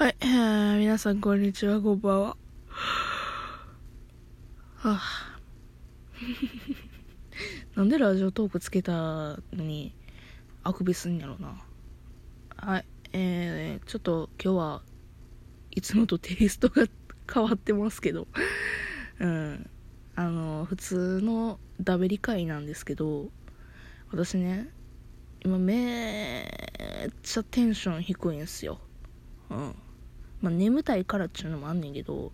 はい、えー、皆さんこんにちは、こんばんは。はあ、なんでラジオトークつけたのに、あくびすんやろな。はい、えー、ちょっと今日はいつもとテイストが 変わってますけど、うん、あの、普通のダベリ会なんですけど、私ね、今めっちゃテンション低いんすよ。うん。まあ、眠たいからっちゅうのもあんねんけど、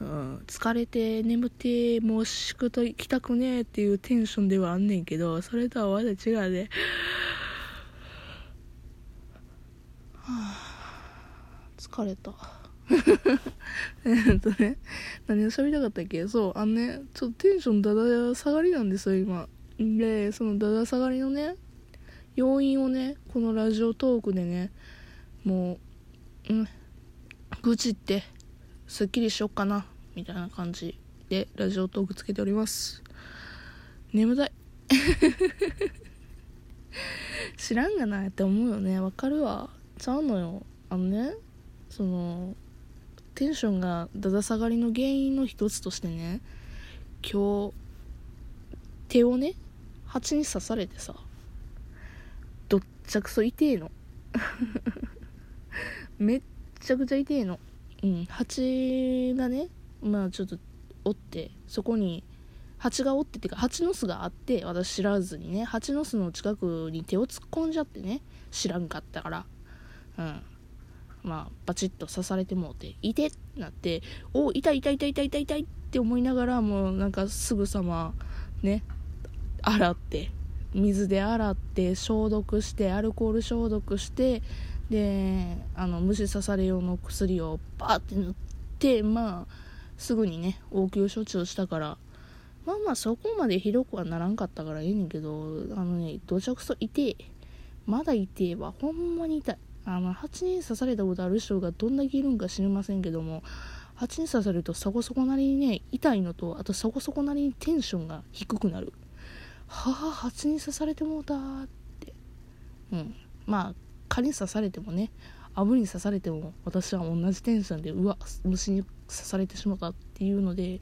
うん、疲れて眠ってもう仕事行きたくねえっていうテンションではあんねんけどそれとはまだ違うねはあ疲れた。えっとね何を喋りたかったっけ？そうあのねちょっとテンションだだ下がりなんですよ今。でそのだだ下がりのね要因をねこのラジオトークでねもううん愚痴ってすっきりしよっかなみたいな感じでラジオトークつけております。眠たい。知らんがなって思うよね。わかるわ。ちゃうのよ。あのねそのテンションがだだ下がりの原因の一つとしてね今日手をね蜂に刺されてさどっちゃくそ痛えの。め っちゃくちゃ痛えの。うん。蜂がねまあちょっと折ってそこに蜂が折っててか蜂の巣があって私知らずにね蜂の巣の近くに手を突っ込んじゃってね知らんかったから。うん。まあバチッと刺されてもうて「いて!」ってなって「お痛い痛い痛い痛い痛い痛い」って思いながらもうなんかすぐさまね洗って水で洗って消毒してアルコール消毒してであの虫刺され用の薬をバーって塗ってまあすぐにね応急処置をしたからまあまあそこまでひどくはならんかったからいいねんけどあのねどちゃくそ痛え。まだ痛えわ。ほんまに痛い。あの蜂に刺されたことある人がどんだけいるんか知りませんけども蜂に刺されるとそこそこなりにね痛いのとあとそこそこなりにテンションが低くなる。はあ蜂に刺されてもうたって。うん。まあ蚊に刺されてもねアブに刺されても私は同じテンションでうわ虫に刺されてしまったっていうので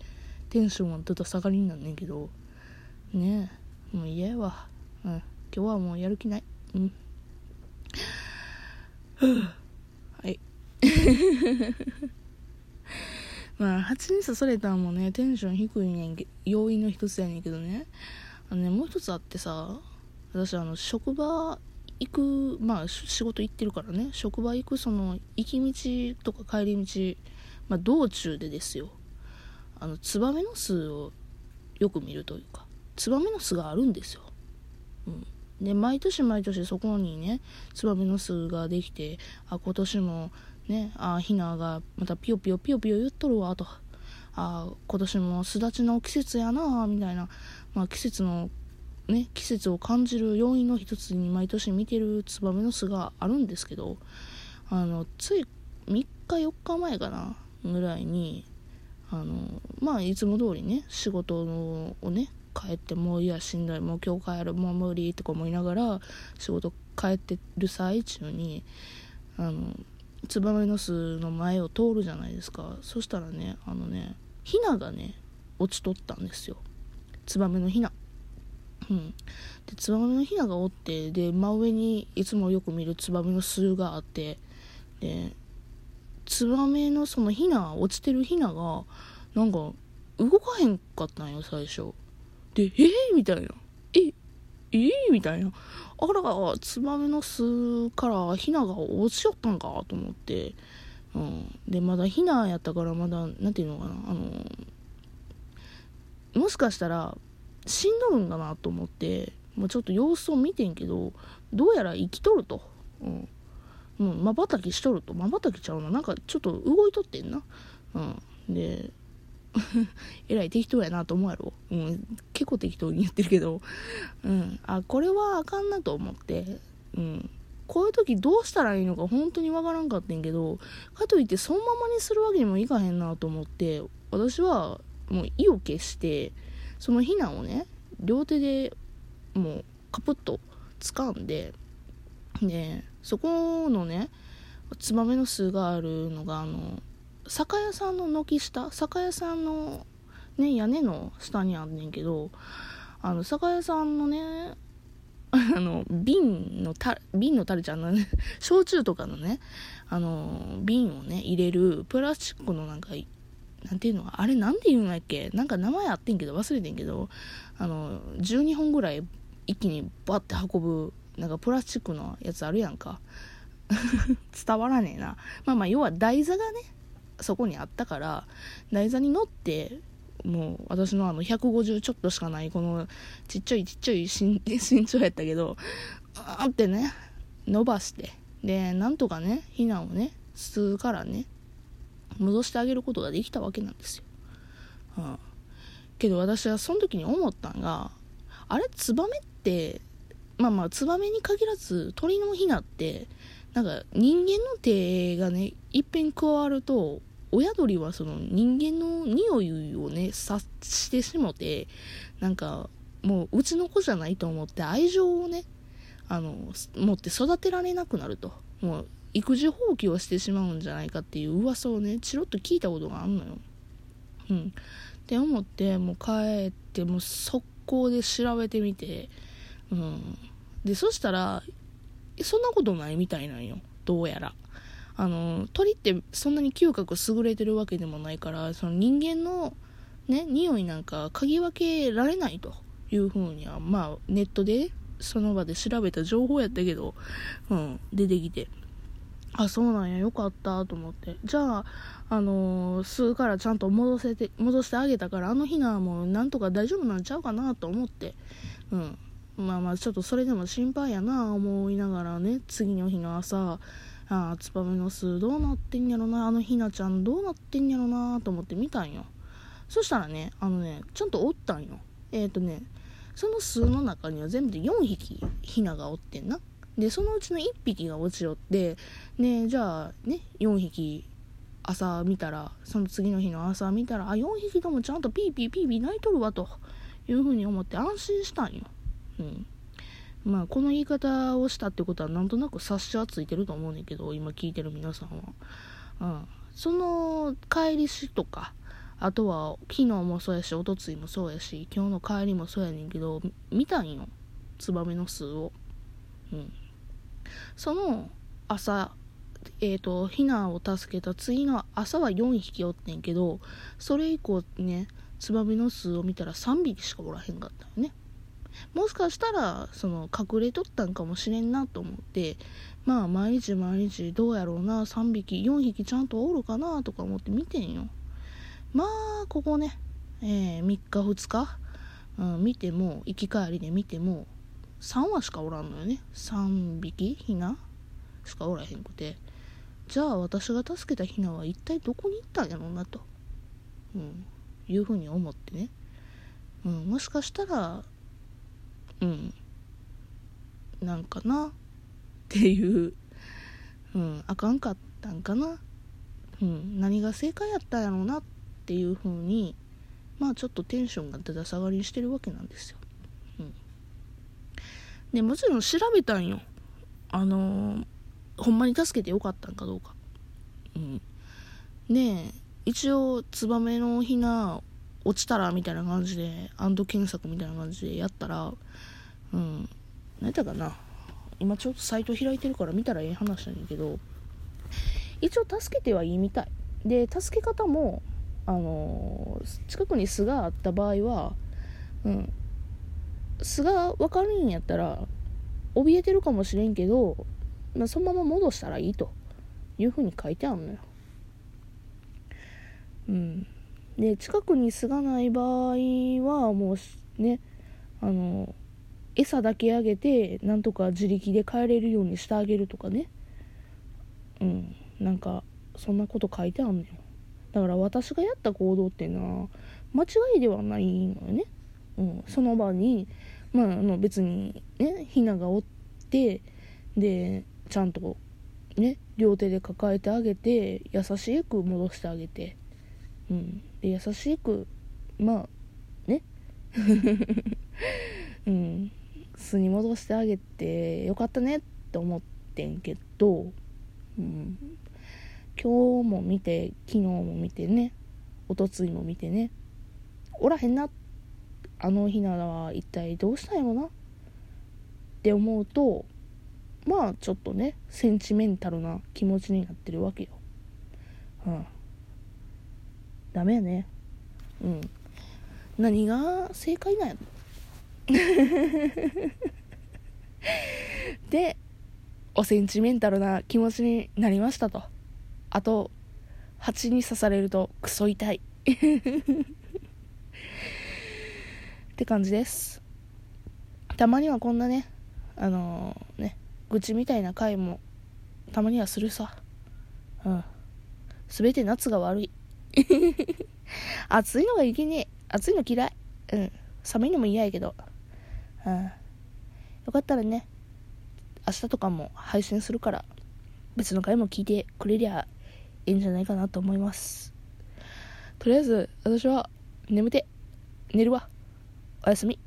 テンションはずっと下がりになんねんけどねえもう嫌やわ。うん。今日はもうやる気ない。うん。はい。まあ蜂に刺されたんもねテンション低いねん要因の一つやねんけどね。あのねもう一つあってさ私あの職場行くまあ仕事行ってるからね。職場行くその行き道とか帰り道、まあ、道中でですよ。あのツバメの巣をよく見るというかツバメの巣があるんですよ、うん、で毎年毎年そこにねツバメの巣ができてあ今年もねあヒナがまたピヨピヨピヨピヨ言っとるわと。あ今年も巣立ちの季節やなみたいな、まあ、季節のね、季節を感じる要因の一つに毎年見てるツバメの巣があるんですけどあのつい3日4日前かなぐらいにあのまあいつも通りね仕事をね帰ってもういやしんどいもう今日帰るもう無理とか思いながら仕事帰ってる最中にあのツバメの巣の前を通るじゃないですか。そしたらねあのねヒナがね落ちとったんですよ。ツバメのヒナ。うん、でツバメのヒナがおってで真上にいつもよく見るツバメの巣があってでツバメのそのヒナ落ちてるヒナがなんか動かへんかったんよ最初。でえー、みたいな。ええー、みたいな。あらツバメの巣からヒナが落ちよったんかと思って、うん、でまだヒナやったからまだ何ていうのかなあのもしかしたら死んどるんかなと思って、まあ、ちょっと様子を見てんけどどうやら生きとると。うん。まばたきしとると。まばたきちゃうな。なんかちょっと動いとってんな。うん。で えらい適当やなと思うやろ、うん、結構適当に言ってるけど、うん、あこれはあかんなと思って、うん、こういう時どうしたらいいのか本当にわからんかってんけどかといってそのままにするわけにもいかへんなと思って私はもう意を決してそのヒナをね両手でもうカプッと掴んででそこのねツバメの巣があるのがあの酒屋さんの軒下酒屋さんのね屋根の下にあんねんけどあの酒屋さんのね あの瓶のた瓶のたれちゃんのね焼酎とかのねあの瓶をね入れるプラスチックのなんかなんていうのあれなんて言うんだっけ？なんか名前あってんけど忘れてんけどあの12本ぐらい一気にバッて運ぶなんかプラスチックのやつあるやんか。伝わらねえな。まあまあ要は台座がねそこにあったから台座に乗ってもう私のあの150ちょっとしかないこのちっちゃいちっちゃい 身長やったけどあーってね伸ばして。でなんとかね避難をね吸うからね。戻してあげることができたわけなんですよ、うん、けど私はその時に思ったんがあれツバメってまあまあツバメに限らず鳥のヒナってなんか人間の手がねいっぺん加わると親鳥はその人間の匂いをね察してしもてなんかもううちの子じゃないと思って愛情をねあの持って育てられなくなると。もう育児放棄をしてしまうんじゃないかっていう噂をねチロッと聞いたことがあんのよ。うん、って思ってもう帰ってもう速攻で調べてみて、うん、でそしたらそんなことないみたいなんよどうやら。あの鳥ってそんなに嗅覚優れてるわけでもないからその人間のね匂いなんか嗅ぎ分けられないというふうにはまあネットでその場で調べた情報やったけど、うん、出てきてあそうなんや。よかったと思って。じゃああのー、吸うからちゃんと戻せて戻してあげたからあの日なはもうなんとか大丈夫なんちゃうかなと思って。うん。まあまあちょっとそれでも心配やな思いながらね。次の日の朝ああツバメの巣どうなってんやろな。あのひなちゃんどうなってんやろなと思って見たんよ。そしたらねあのねちゃんとおったんよ。えっ、ー、とねその巣の中には全部で4匹ひながおってんな。でそのうちの1匹が落ちよってねじゃあね4匹朝見たらその次の日の朝見たらあ4匹ともちゃんとピーピーピーピー泣いとるわというふうに思って安心したんよ。うん。まあこの言い方をしたってことはなんとなく察しはついてると思うねんけど今聞いてる皆さんは、うん、その帰りしとかあとは昨日もそうやしおとついもそうやし今日の帰りもそうやねんけど見たんよ。ツバメの巣を。うん。その朝えっ、ー、とヒナを助けた次の朝は4匹おってんけどそれ以降ねツバメの巣を見たら3匹しかおらへんかったよね。もしかしたらその隠れとったんかもしれんなと思ってまあ毎日毎日どうやろうな3匹4匹ちゃんとおるかなとか思って見てんよ。まあここね、えー、3日2日、うん、見ても行き帰りで見ても3羽しかおらんのよね。3匹ひなしかおらへんくて。じゃあ私が助けたひなは一体どこに行ったんやろうなと、うん、いうふうに思ってね、うん、もしかしたらうん。なんかな。っていう、うん、あかんかったんかな、うん、何が正解やったんやろうな。っていうふうにまあちょっとテンションがだだ下がりしてるわけなんですよ、でもちろん調べたんよ。あのー、ほんまに助けてよかったんかどうか。うん。ね一応ツバメのひな落ちたらみたいな感じでアンド検索みたいな感じでやったらうん。何やったかな。今ちょっとサイト開いてるから見たらええ話なんやけど一応助けてはいいみたい。で助け方もあのー、近くに巣があった場合はうん。巣が分かるんやったら怯えてるかもしれんけど、まあ、そのまま戻したらいいというふうに書いてあるのよ。うん。で近くに巣がない場合はもうねあの餌だけあげてなんとか自力で帰れるようにしてあげるとかね。うん。なんかそんなこと書いてあんのよ。だから私がやった行動っていうのは間違いではないのよね、その場にまああの別にねひながおってでちゃんとね両手で抱えてあげて優しく戻してあげて。うん、で優しくまあね。うん。素に戻してあげてよかったねって思ってんけどうん。今日も見て昨日も見てねおとついも見てねおらへんなってあのひなは一体どうしたんやろな？って思うとまあちょっとねセンチメンタルな気持ちになってるわけよ。うん。ダメやね。うん。何が正解なんやろ？でおセンチメンタルな気持ちになりましたと。あと蜂に刺されるとクソ痛い。って感じです。たまにはこんなねあのー、ね愚痴みたいな回もたまにはするさ。うん。全て夏が悪い。暑いのがいけねえ。暑いの嫌い。うん。寒いのも嫌やけど。うん。よかったらね明日とかも配信するから別の回も聞いてくれりゃいいんじゃないかなと思います。とりあえず私は眠て寝るわ。おやすみ